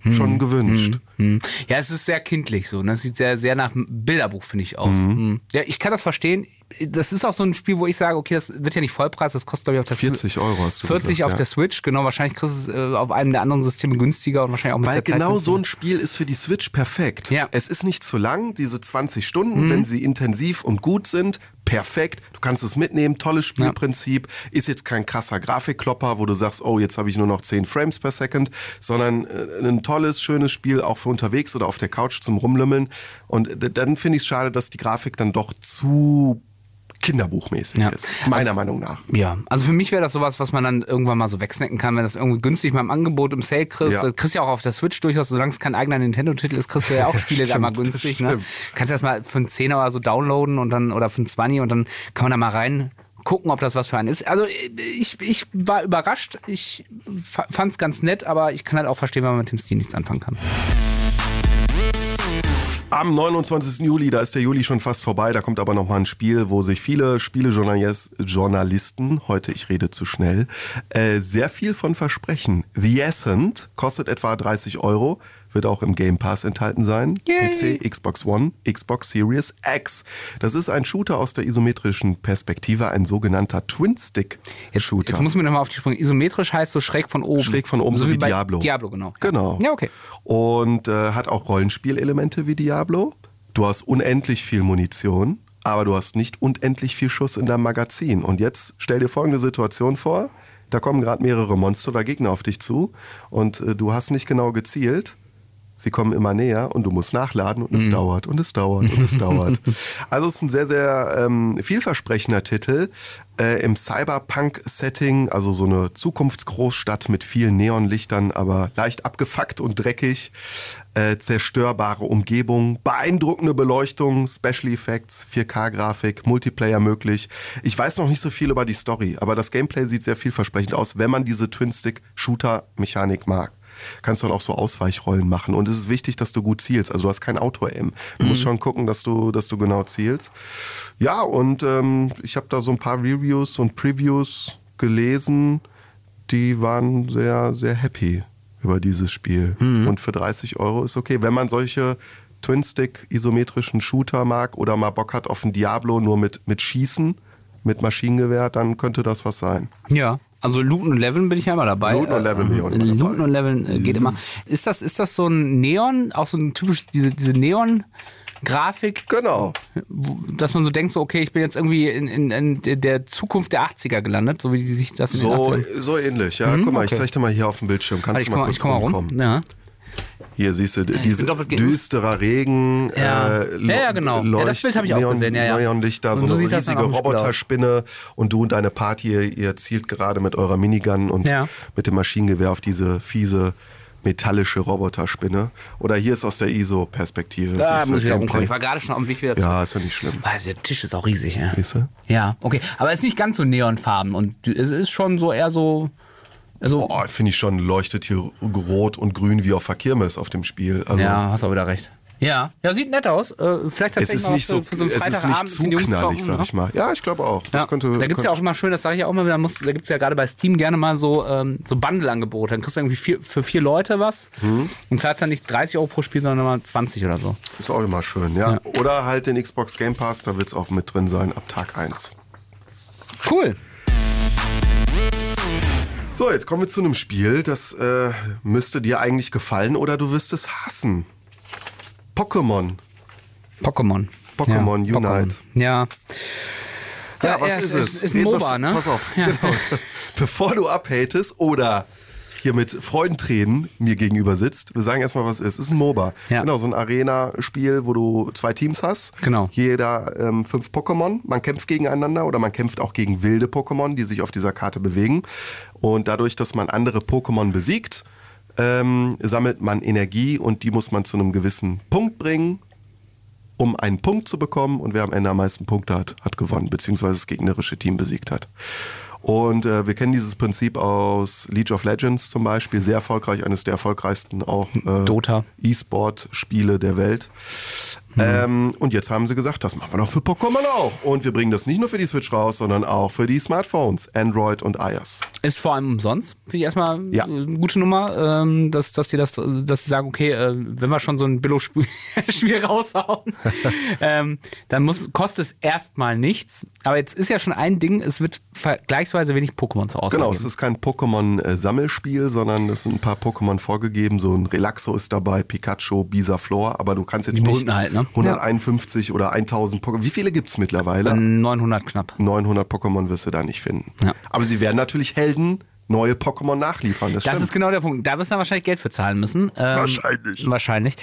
Optik schon gewünscht. Hm. Ja, es ist sehr kindlich so. Ne? Es sieht sehr, sehr nach Bilderbuch, finde ich, aus. Mhm. Hm. Ja, ich kann das verstehen. Das ist auch so ein Spiel, wo ich sage, okay, das wird ja nicht Vollpreis, das kostet, glaube ich, auf der 40 Euro hast du 40 gesagt, auf ja. der Switch, genau. Wahrscheinlich kriegst du es äh, auf einem der anderen Systeme günstiger und wahrscheinlich auch mit Weil der Zeit genau so günstiger. ein Spiel ist für die Switch perfekt. Ja. Mhm. Es ist nicht zu lang, diese 20 Stunden, wenn sie intensiv und gut sind, perfekt. Du kannst es mitnehmen, tolles Spielprinzip. Ist jetzt kein krasser Grafikklopper, wo du sagst, oh, jetzt habe ich nur noch 10 Frames per Second, sondern äh, ein tolles, schönes Spiel auch für unterwegs oder auf der Couch zum Rumlümmeln. Und dann finde ich es schade, dass die Grafik dann doch zu kinderbuchmäßig Ja. ist. Meiner Meinung nach. Ja, also für mich wäre das sowas, was man dann irgendwann mal so wegsnacken kann, wenn das irgendwie günstig mal im Angebot im Sale kriegst. Ja. Du kriegst ja auch auf der Switch durchaus, solange es kein eigener Nintendo-Titel ist, kriegst du ja auch Spiele da mal günstig. Ne? Kannst du das mal für einen Zehner oder so downloaden und dann oder für einen 20 und dann kann man da mal rein gucken, ob das was für einen ist. Also ich, ich war überrascht. Ich fand es ganz nett, aber ich kann halt auch verstehen, wenn man mit dem Stil nichts anfangen kann. Am 29. Juli, da ist der Juli schon fast vorbei, da kommt aber noch mal ein Spiel, wo sich viele Spielejournalisten, heute ich rede zu schnell, äh, sehr viel von versprechen. The Ascent kostet etwa 30 Euro, wird auch im Game Pass enthalten sein. Yay. PC, Xbox One, Xbox Series X. Das ist ein Shooter aus der isometrischen Perspektive, ein sogenannter Twin-Stick-Shooter. Jetzt muss man nochmal auf die Sprünge. Isometrisch heißt so schräg von oben. Schräg von oben, so wie bei Diablo. Diablo, genau. Genau. Ja, okay. Und äh, hat auch Rollenspielelemente wie Diablo. Du hast unendlich viel Munition, aber du hast nicht unendlich viel Schuss in deinem Magazin. Und jetzt stell dir folgende Situation vor. Da kommen gerade mehrere Monster oder Gegner auf dich zu und äh, du hast nicht genau gezielt. Sie kommen immer näher und du musst nachladen und Mhm. es dauert und es dauert und es dauert. Also es ist ein sehr, sehr ähm, vielversprechender Titel äh, im Cyberpunk-Setting, also so eine Zukunftsgroßstadt mit vielen Neonlichtern, aber leicht abgefuckt und dreckig, äh, zerstörbare Umgebung, beeindruckende Beleuchtung, Special Effects, 4K-Grafik, Multiplayer möglich. Ich weiß noch nicht so viel über die Story, aber das Gameplay sieht sehr vielversprechend aus, wenn man diese Twin-Stick-Shooter-Mechanik mag kannst du dann auch so Ausweichrollen machen. Und es ist wichtig, dass du gut zielst. Also du hast kein Auto-Aim. Du musst schon gucken, dass du, dass du genau zielst. Ja, und ähm, ich habe da so ein paar Reviews und Previews gelesen, die waren sehr, sehr happy über dieses Spiel. Und für 30 Euro ist okay. Wenn man solche Twin-Stick isometrischen Shooter mag oder mal Bock hat auf ein Diablo nur mit, mit Schießen, mit Maschinengewehr, dann könnte das was sein. Ja, also Looten und Leveln bin ich ja immer dabei. Looten und Leveln bin ich auch immer Äh, dabei. Looten und Leveln äh, geht immer. Ist das, ist das so ein Neon, auch so ein typisch, diese, diese Neon-Grafik, Genau. wo- dass man so denkt, so, okay, ich bin jetzt irgendwie in, in, in der Zukunft der 80er gelandet, so wie die sich das in den So, 80ern... so ähnlich, ja. Guck mal, ich okay. zeig dir mal hier auf dem Bildschirm. Kannst ich du mal komme kurz ich komm mal rum. Ja. Hier siehst du diese doppelt geimpft. düsterer Regen. Ja. Äh, Ja, ja, genau. Ja, das Bild habe ich auch Neon, gesehen, ja, ja. Neonlichter, Und so eine riesige auch. Roboterspinne und du und deine Party, ihr, ihr zielt gerade mit eurer Minigun und mit dem Maschinengewehr auf diese fiese metallische Roboterspinne. Oder hier ist aus der ISO-Perspektive. Da muss ich wieder umkommen. Ich war gerade schon auf dem Weg wieder zurück. Ja, ist ja nicht schlimm. Ah, Der Tisch ist auch riesig, ja. Siehst du? Ja, okay. Aber es ist nicht ganz so neonfarben und es ist schon so eher so. Also, Oh, finde ich schon, leuchtet hier rot und grün wie auf der Kirmes auf dem Spiel. Also, ja, hast auch wieder recht. Ja, ja, sieht nett aus. Äh, vielleicht Es tatsächlich ist mal nicht für, so, für so einen es ist nicht für zu knallig, sag ne? ich mal. Ja, ich glaube auch. Das Ja, könnte, da gibt es ja auch immer schön, das sage ich auch immer wieder, muss, da gibt es ja gerade bei Steam gerne mal so, ähm, so Bundle-Angebote. Dann kriegst du irgendwie vier, für vier Leute was Mhm. und zahlst dann nicht 30 Euro pro Spiel, sondern mal 20 oder so. Ist auch immer schön, ja. Ja. Oder halt den Xbox Game Pass, da wird es auch mit drin sein ab Tag 1. Cool. So, jetzt kommen wir zu einem Spiel, das äh, müsste dir eigentlich gefallen oder du wirst es hassen. Pokémon. Pokémon. Pokémon ja, Unite. Ja. Ja, was ja, ist es es? ist- ein MOBA, ne? Pass auf, Ja. genau. Bevor du abhatest oder hier mit Freudentränen mir gegenüber sitzt, wir sagen erstmal, was es ist. Es ist ein MOBA. Ja. Genau, so ein Arena-Spiel, wo du zwei Teams hast. Genau. Jeder ähm, fünf Pokémon. Man kämpft gegeneinander oder man kämpft auch gegen wilde Pokémon, die sich auf dieser Karte bewegen. Und dadurch, dass man andere Pokémon besiegt, ähm, sammelt man Energie und die muss man zu einem gewissen Punkt bringen um einen Punkt zu bekommen und wer am Ende am meisten Punkte hat, hat gewonnen, beziehungsweise das gegnerische Team besiegt hat. Und äh, wir kennen dieses Prinzip aus League of Legends zum Beispiel, sehr erfolgreich, eines der erfolgreichsten auch äh. E-Sport-Spiele der Welt. Ähm, und jetzt haben sie gesagt, das machen wir doch für Pokémon auch. Und wir bringen das nicht nur für die Switch raus, sondern auch für die Smartphones, Android und iOS. Ist vor allem umsonst, finde ich erstmal Ja. eine gute Nummer, ähm, dass, dass sie das, dass sie sagen, okay, äh, wenn wir schon so ein Billo-Spiel Spiel raushauen, ähm, dann muss, kostet es erstmal nichts. Aber jetzt ist ja schon ein Ding, es wird vergleichsweise wenig Pokémon zur Auswahl Genau, es ist kein Pokémon-Sammelspiel, sondern es sind ein paar Pokémon vorgegeben. So ein Relaxo ist dabei, Pikachu, Bisaflor, aber du kannst jetzt Die nicht halt, ne? 151 oder 1000 Pokémon. Wie viele gibt es mittlerweile? 900 knapp. 900 Pokémon wirst du da nicht finden. Ja. Aber sie werden natürlich Helden neue Pokémon nachliefern. Das, Das ist genau der Punkt. Da wirst du dann wahrscheinlich Geld für zahlen müssen. Ähm, Wahrscheinlich. Wahrscheinlich.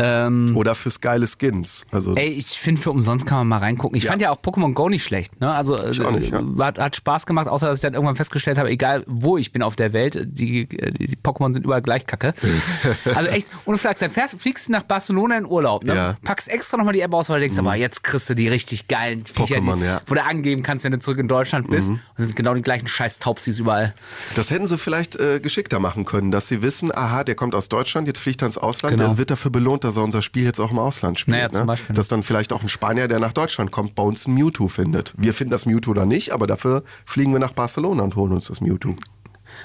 Ähm, Oder fürs geile Skins. Also Ey, ich finde, für umsonst kann man mal reingucken. Ich Ja. fand ja auch Pokémon Go nicht schlecht. Ne? Also nicht, ja. äh, hat, hat Spaß gemacht, außer dass ich dann irgendwann festgestellt habe, egal wo ich bin auf der Welt, die, die, die Pokémon sind überall gleich kacke. also echt, ohne Flachs, dann fährst, fliegst du nach Barcelona in Urlaub, ne? Ja. Mhm. packst extra nochmal die App aus, weil du denkst, aber jetzt kriegst du die richtig geilen Viecher, Pokémon, die, wo du angeben kannst, wenn du zurück in Deutschland bist. Mhm. Und sind genau die gleichen scheiß Taubsis überall. Das hätten sie vielleicht äh, geschickter machen können, dass sie wissen, aha, der kommt aus Deutschland, jetzt fliegt er ins Ausland, Genau. der wird dafür belohnt, dass er unser Spiel jetzt auch im Ausland spielt. Naja, zum ne? Beispiel. Dass dann vielleicht auch ein Spanier, der nach Deutschland kommt, bei uns ein Mewtwo findet. Wir finden das Mewtwo da nicht, aber dafür fliegen wir nach Barcelona und holen uns das Mewtwo.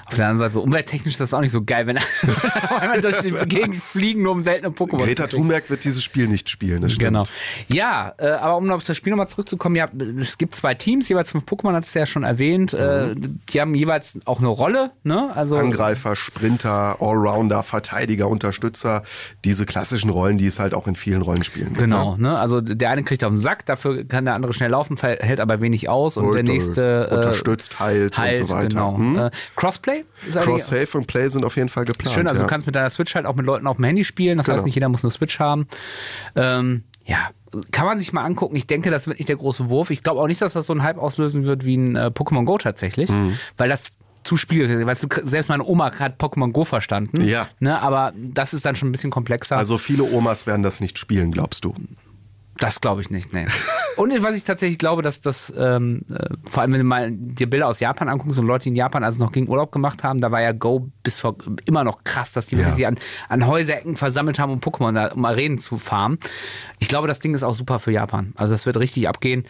Auf der anderen Seite, so umwelttechnisch ist das auch nicht so geil, wenn einmal durch die Gegend fliegen, nur um seltene Pokémon Greta. Thunberg wird dieses Spiel nicht spielen, das stimmt. Genau. Ja, äh, aber um auf das Spiel nochmal zurückzukommen, ja, es gibt zwei Teams, jeweils fünf Pokémon, hat es ja schon erwähnt. Äh, die haben jeweils auch eine Rolle, ne? Also Angreifer, Sprinter, Allrounder, Verteidiger, Unterstützer, diese klassischen Rollen, die es halt auch in vielen Rollenspielen gibt. Genau, Ne? ne? Also der eine kriegt auf den Sack, dafür kann der andere schnell laufen, hält aber wenig aus und der Holt, nächste äh, unterstützt, heilt, heilt, und so weiter. Genau. Hm? Äh, Crossplay ist Cross-Save und Play sind auf jeden Fall geplant. schön, also ja. du kannst mit deiner Switch halt auch mit Leuten auf dem Handy spielen, das Genau. heißt nicht jeder muss eine Switch haben. Ähm, ja, kann man sich mal angucken. Ich denke, das wird nicht der große Wurf. Ich glaube auch nicht, dass das so einen Hype auslösen wird wie ein äh, Pokémon Go tatsächlich, Mhm. weil das zu spielerisch Weißt du, selbst meine Oma hat Pokémon Go verstanden. Ja. Ne, aber das ist dann schon ein bisschen komplexer. Also viele Omas werden das nicht spielen, glaubst du? Das glaube ich nicht, nee. Und was ich tatsächlich glaube, dass das, ähm, äh, vor allem wenn du mal dir Bilder aus Japan anguckst und Leute, in Japan also noch gegen Urlaub gemacht haben, da war ja Go bis vor immer noch krass, dass die Ja. wirklich sich an, an Häuserecken versammelt haben, um Pokémon, da, um Arenen zu farmen. Ich glaube, das Ding ist auch super für Japan. Also das wird richtig abgehen.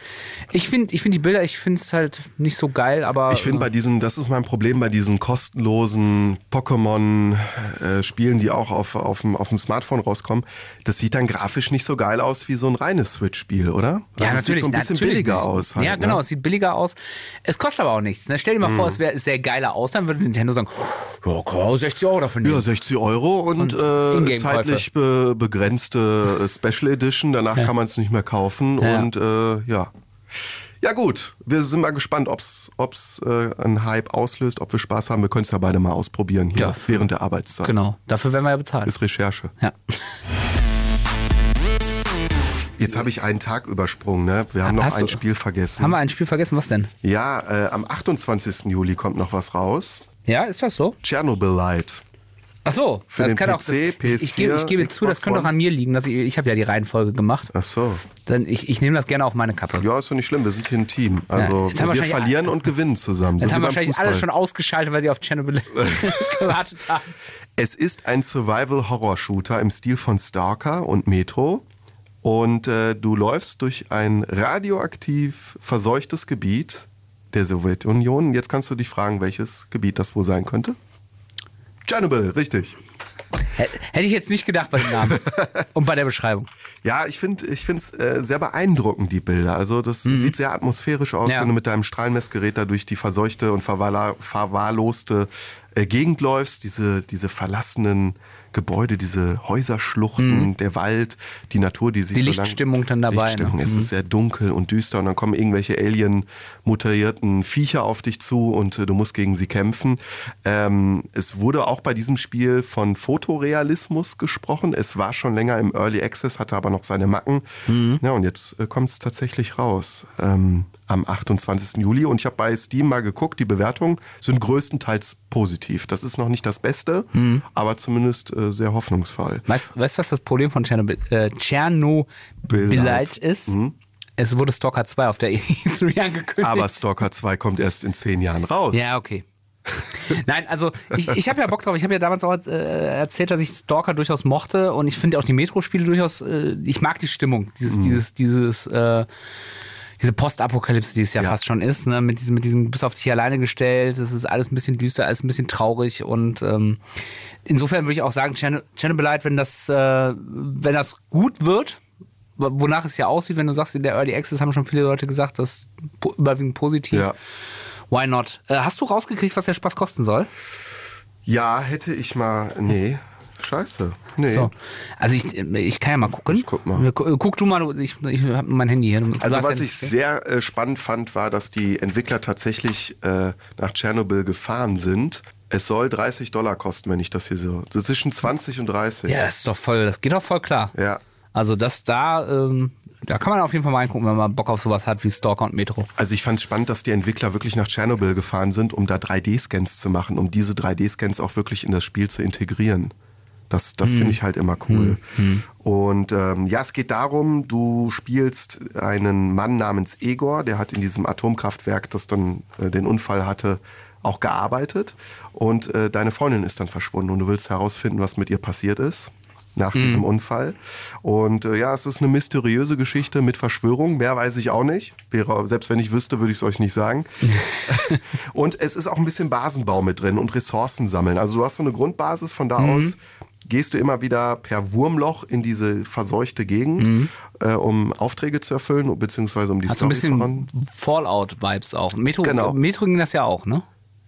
Ich finde ich find die Bilder, ich finde es halt nicht so geil, aber Ich finde bei diesen, das ist mein Problem bei diesen kostenlosen Pokémon-Spielen, die auch auf, auf, dem, auf dem Smartphone rauskommen, das sieht dann grafisch nicht so geil aus wie so ein reines Switch-Spiel, oder? Ja, also es sieht so ein bisschen natürlich billiger nicht. aus. Halt, ja, genau, Ne? es sieht billiger aus. Es kostet aber auch nichts. Ne? Stell dir mal Mhm. vor, es wäre sehr geiler aus, dann würde Nintendo sagen, ja, klar, 60 Euro dafür nehmen. Ja, 60 Euro und, Und äh, zeitlich be begrenzte äh, Special Edition. Danach kann man es nicht mehr kaufen. Ja. Und äh, ja. Ja gut, wir sind mal gespannt, ob es äh, einen Hype auslöst, ob wir Spaß haben. Wir können es ja beide mal ausprobieren hier Ja. während der Arbeitszeit. Genau, dafür werden wir ja bezahlt. Ist Recherche. ja. Jetzt habe ich einen Tag übersprungen. Ne? Wir haben noch Hast ein du- Spiel vergessen. Haben wir ein Spiel vergessen? Was denn? ja, äh, am 28. Juli kommt noch was raus. Ja, ist das so? Chernobyl Light. Ach so, Für das den kann auch, PC, das, ich, PS4, gebe, ich gebe zu, das könnte auch an mir liegen. Dass ich ich habe ja die Reihenfolge gemacht. Ach so. Dann ich, ich nehme das gerne auf meine Kappe. Ja, ist doch nicht schlimm. Wir sind hier ein Team. Also haben wir verlieren und gewinnen zusammen. Jetzt so haben wahrscheinlich Fußball. alle schon ausgeschaltet, weil sie auf Chernobyl gewartet haben. Es ist ein Survival-Horror-Shooter im Stil von Stalker und Metro. Und äh, du läufst durch ein radioaktiv verseuchtes Gebiet der Sowjetunion. Jetzt kannst du dich fragen, welches Gebiet das wohl sein könnte. Chernobyl, richtig. Hätte ich jetzt nicht gedacht bei dem Namen und bei der Beschreibung. Ja, ich finde ich es äh, sehr beeindruckend, die Bilder. Also das sieht sehr atmosphärisch aus, Mhm. Ja. wenn du mit deinem Strahlmessgerät da durch die verseuchte und verwahrloste äh, Gegend läufst. Diese, diese verlassenen Gebäude, diese Häuserschluchten, der Wald, die Natur, die sich Mhm. Die so Lichtstimmung dann dabei, Lichtstimmung. ne? Es ist sehr dunkel und düster und dann kommen irgendwelche Alien-mutarierten Viecher auf dich zu und äh, du musst gegen sie kämpfen. Ähm, es wurde auch bei diesem Spiel von Fotorealismus gesprochen. Es war schon länger im Early Access, hatte aber noch seine Macken. Mhm. Ja, und jetzt äh, kommt es tatsächlich raus ähm, am 28. Juli. Und ich habe bei Steam mal geguckt, die Bewertungen sind größtenteils positiv. Das ist noch nicht das Beste, Mhm. aber zumindest äh, sehr hoffnungsvoll. Weißt du, was das Problem von Tschernobyl, äh, ist? Mhm. Es wurde Stalker 2 auf der E3 angekündigt. Aber Stalker 2 kommt erst in zehn Jahren raus. Ja, okay. Nein, also ich, ich habe ja Bock drauf. Ich habe ja damals auch äh, erzählt, dass ich Stalker durchaus mochte und ich finde auch die Metro-Spiele durchaus, äh, ich mag die Stimmung, Mhm. dieses, dieses, dieses, äh, diese Postapokalypse, die es ja, Ja. fast schon ist, ne? mit diesem, mit diesem, bist auf dich alleine gestellt, es ist alles ein bisschen düster, alles ein bisschen traurig und ähm, insofern würde ich auch sagen, Chernobylite, wenn das, äh, wenn das gut wird, wonach es ja aussieht, wenn du sagst, in der Early Access haben schon viele Leute gesagt, das po überwiegend positiv. Ja. Why not? Äh, hast du rausgekriegt, was der Spaß kosten soll? Ja, hätte ich mal. Nee. Scheiße. Nee. So. Also ich, ich kann ja mal gucken. Ich guck mal. Gu- Guck du mal, ich, ich habe mein Handy hier. Du Also was ich nicht- sehr äh, spannend fand, war, dass die Entwickler tatsächlich äh, nach Tschernobyl gefahren sind Es soll 30 Dollar kosten, wenn ich das hier so. Das ist zwischen 20 und 30. Ja, das ist doch voll, das geht doch voll klar. Ja. Also das da, ähm, da kann man auf jeden Fall mal reingucken, wenn man Bock auf sowas hat wie Stalker und Metro. Also ich fand es spannend, dass die Entwickler wirklich nach Tschernobyl gefahren sind, um da 3D-Scans zu machen, um diese 3D-Scans auch wirklich in das Spiel zu integrieren. Das, das finde ich halt immer cool. Und ähm, ja, es geht darum, du spielst einen Mann namens Egor, der hat in diesem Atomkraftwerk, das dann äh, den Unfall hatte, auch gearbeitet. Und äh, deine Freundin ist dann verschwunden und du willst herausfinden, was mit ihr passiert ist nach diesem Unfall. Und äh, ja, es ist eine mysteriöse Geschichte mit Verschwörung. Mehr weiß ich auch nicht. Wäre, selbst wenn ich wüsste, würde ich es euch nicht sagen. und es ist auch ein bisschen Basenbau mit drin und Ressourcen sammeln. Also du hast so eine Grundbasis, von da aus gehst du immer wieder per Wurmloch in diese verseuchte Gegend, äh, um Aufträge zu erfüllen, beziehungsweise um die ein Story voran. bisschen Fallout-Vibes auch. Metro, Genau. Metro ging das ja auch, ne?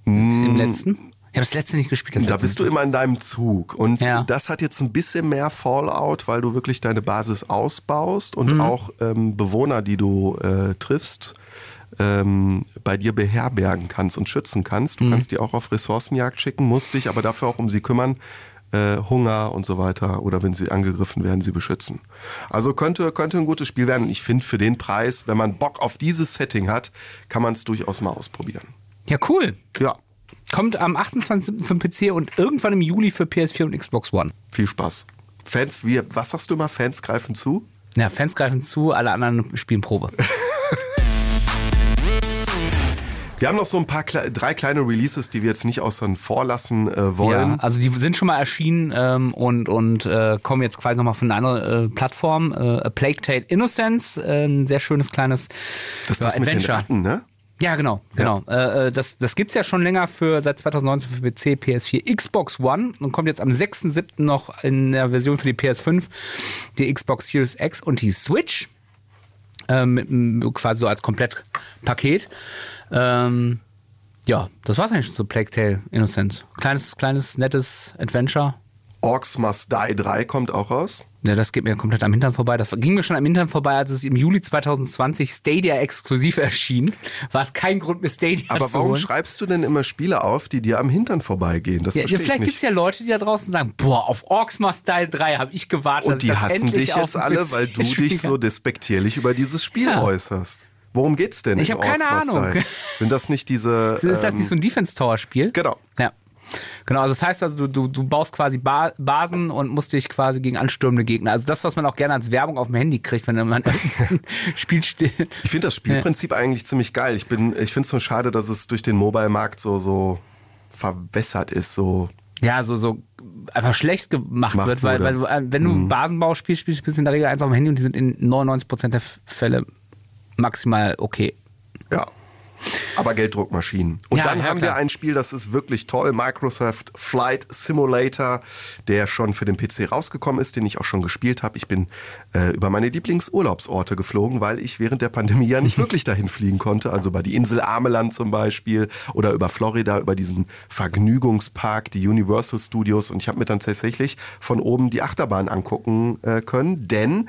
Im letzten. Ich habe das letzte nicht gespielt. Das Da bist du immer in deinem Zug. Und Ja. das hat jetzt ein bisschen mehr Fallout, weil du wirklich deine Basis ausbaust und auch ähm, Bewohner, die du äh, triffst, ähm, bei dir beherbergen kannst und schützen kannst. Du kannst die auch auf Ressourcenjagd schicken, musst dich aber dafür auch um sie kümmern. Äh, Hunger und so weiter oder wenn sie angegriffen werden, sie beschützen. Also könnte, könnte ein gutes Spiel werden. Ich finde für den Preis, wenn man Bock auf dieses Setting hat, kann man es durchaus mal ausprobieren. Ja, cool. Ja, Kommt am 28. für den PC und irgendwann im Juli für PS4 und Xbox One. viel Spaß. Fans, wie, was sagst du immer? Fans greifen zu? Ja, Fans greifen zu, alle anderen spielen Probe. Wir haben noch so ein paar drei kleine Releases, die wir jetzt nicht außen vor lassen äh, wollen. Ja, also die sind schon mal erschienen ähm, und, und äh, kommen jetzt quasi nochmal von einer anderen äh, Plattform. Äh, A Plague Tale Innocence, äh, ein sehr schönes kleines das ist ja, das mit den Adventure. Ratten, ne? Ja, genau, genau. Äh, äh, das das gibt es ja schon länger für seit 2019 für PC, PS4, Xbox One und kommt jetzt am 6.7. noch in der Version für die PS5, die Xbox Series X und die Switch. Ähm, quasi so als Komplettpaket. Ähm, ja, das war's eigentlich schon zu Plague Tale Innocence. Kleines, kleines, nettes Adventure. Orcs Must Die 3 kommt auch raus. Ja, das geht mir komplett am Hintern vorbei. Das ging mir schon am Hintern vorbei, als es im Juli 2020 Stadia exklusiv erschien. War es kein Grund, mir Stadia Aber zu warum holen. schreibst du denn immer Spiele auf, die dir am Hintern vorbeigehen? Das Ja, verstehe vielleicht ich gibt es ja Leute, die da draußen sagen, boah, auf Orcs Must Die 3 habe ich gewartet. Und die hassen dich jetzt alle, weil du dich so despektierlich über dieses Spiel Ja. äußerst. Worum geht's denn? Ich in hab keine Ahnung. Sind das nicht diese. Ist das ähm, nicht so ein Defense-Tower-Spiel? Genau. Ja. Genau, also das heißt also, du, du, du baust quasi ba Basen und musst dich quasi gegen anstürmende Gegner. Also das, was man auch gerne als Werbung auf dem Handy kriegt, wenn man Spiel steht. Ich finde das Spielprinzip eigentlich ziemlich geil. Ich, bin- ich finde es nur schade, dass es durch den Mobile-Markt so, so verwässert ist. So. Ja, so, so einfach schlecht gemacht wird, weil, weil du, äh, wenn du Basenbau spielst, spielst du in der Regel eins auf dem Handy und die sind in 99% der Fälle maximal okay. Ja. Aber Gelddruckmaschinen. Und Ja, dann ja, haben klar. wir ein Spiel, das ist wirklich toll. Microsoft Flight Simulator, der schon für den PC rausgekommen ist, den ich auch schon gespielt habe. Ich bin äh, über meine Lieblingsurlaubsorte geflogen, weil ich während der Pandemie ja nicht wirklich dahin fliegen konnte. Also über die Insel Ameland zum Beispiel oder über Florida, über diesen Vergnügungspark, die Universal Studios. Und ich habe mir dann tatsächlich von oben die Achterbahn angucken äh, können, denn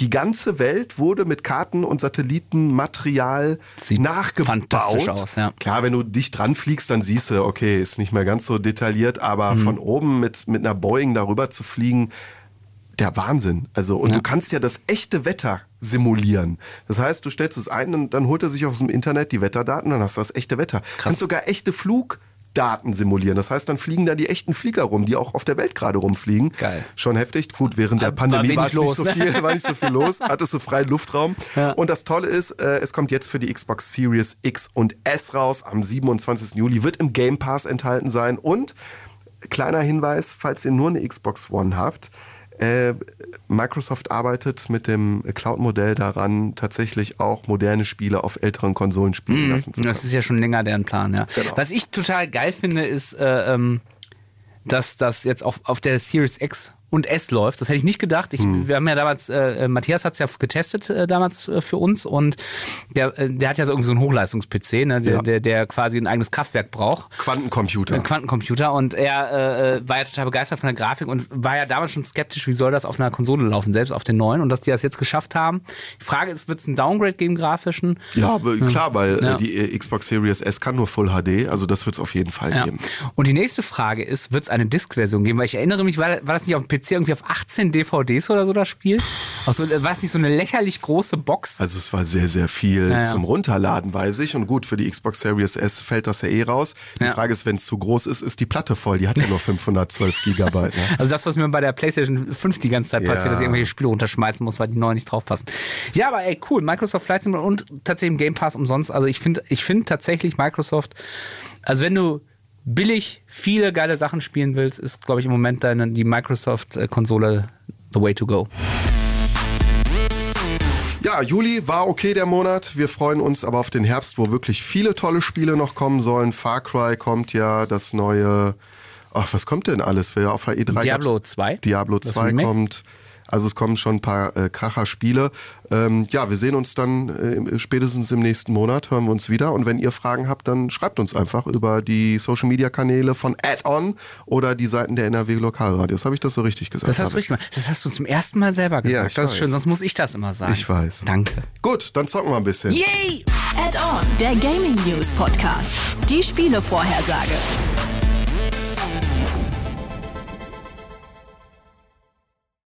die ganze Welt wurde mit Karten und Satellitenmaterial Sieht nachgebaut. fantastisch aus, ja. Klar, wenn du dicht dran fliegst, dann siehst du, okay, ist nicht mehr ganz so detailliert, aber Mhm. von oben mit, mit einer Boeing darüber zu fliegen, der Wahnsinn. Also, und Ja. du kannst ja das echte Wetter simulieren. Das heißt, du stellst es ein und dann holt er sich aus dem Internet die Wetterdaten, dann hast du das echte Wetter. Du kannst sogar echte Flugdaten simulieren. Das heißt, dann fliegen da die echten Flieger rum, die auch auf der Welt gerade rumfliegen. Geil. Schon heftig. Gut, während der Pandemie war es nicht los, so ne? viel, war nicht so viel los, hattest du freien Luftraum. Ja. Und das Tolle ist, äh, es kommt jetzt für die Xbox Series X und S raus. Am 27. Juli wird im Game Pass enthalten sein. Und kleiner Hinweis, falls ihr nur eine Xbox One habt, äh, Microsoft arbeitet mit dem Cloud-Modell daran, tatsächlich auch moderne Spiele auf älteren Konsolen spielen lassen zu können. Das ist ja schon länger deren Plan, ja. Genau. Was ich total geil finde, ist, äh, ähm, dass das jetzt auch auf der Series X und S läuft. Das hätte ich nicht gedacht. Ich, Wir haben ja damals, äh, Matthias hat es ja getestet äh, damals äh, für uns und der, äh, der hat ja so irgendwie so einen Hochleistungs-PC, ne, der, Ja. der, der quasi ein eigenes Kraftwerk braucht. Quantencomputer. Ein Quantencomputer und er äh, war ja total begeistert von der Grafik und war ja damals schon skeptisch, wie soll das auf einer Konsole laufen, selbst auf den neuen und dass die das jetzt geschafft haben. Die Frage ist, wird es einen Downgrade geben, grafischen? Ja, aber klar, weil Ja. äh, die äh, Xbox Series S kann nur Full HD, also das wird es auf jeden Fall Ja. geben. Und die nächste Frage ist, wird es eine Disk-Version geben? Weil ich erinnere mich, war, war das nicht auf dem PC irgendwie auf 18 DVDs oder so das Spiel? Auch so, war es nicht so eine lächerlich große Box? Also es war sehr, sehr viel Ja, ja. zum Runterladen, weiß ich. Und gut, für die Xbox Series S fällt das ja eh raus. Die Ja. Frage ist, wenn es zu groß ist, ist die Platte voll. Die hat ja nur 512 Gigabyte. Ne? Also das, was mir bei der PlayStation 5 die ganze Zeit passiert, dass ich irgendwelche Spiele runterschmeißen muss, weil die neuen nicht draufpassen. Ja, aber ey, cool. Microsoft Flight Simulator und tatsächlich im Game Pass umsonst. Also ich finde ich finde tatsächlich Microsoft, also wenn du billig viele geile Sachen spielen willst, ist, glaube ich, im Moment deine, die Microsoft-Konsole the way to go. Ja, Juli war okay der Monat. Wir freuen uns aber auf den Herbst, wo wirklich viele tolle Spiele noch kommen sollen. Far Cry kommt ja, das neue. Ach, was kommt denn alles? Auf der E3 Diablo gab's- 2? Diablo Das 2 Remake? kommt. Also es kommen schon ein paar äh, Kracher-Spiele. Ähm, ja, wir sehen uns dann äh, spätestens im nächsten Monat, hören wir uns wieder. Und wenn ihr Fragen habt, dann schreibt uns einfach über die Social-Media-Kanäle von Add-On oder die Seiten der NRW Lokalradios. Habe ich das so richtig gesagt? Das hast du richtig gemacht. Das hast du zum ersten Mal selber gesagt. ich das ist weiß. schön, sonst muss ich das immer sagen. Ich weiß. Danke. Gut, dann zocken wir ein bisschen. Yay! Add-on, der Gaming News Podcast. Die Spielevorhersage.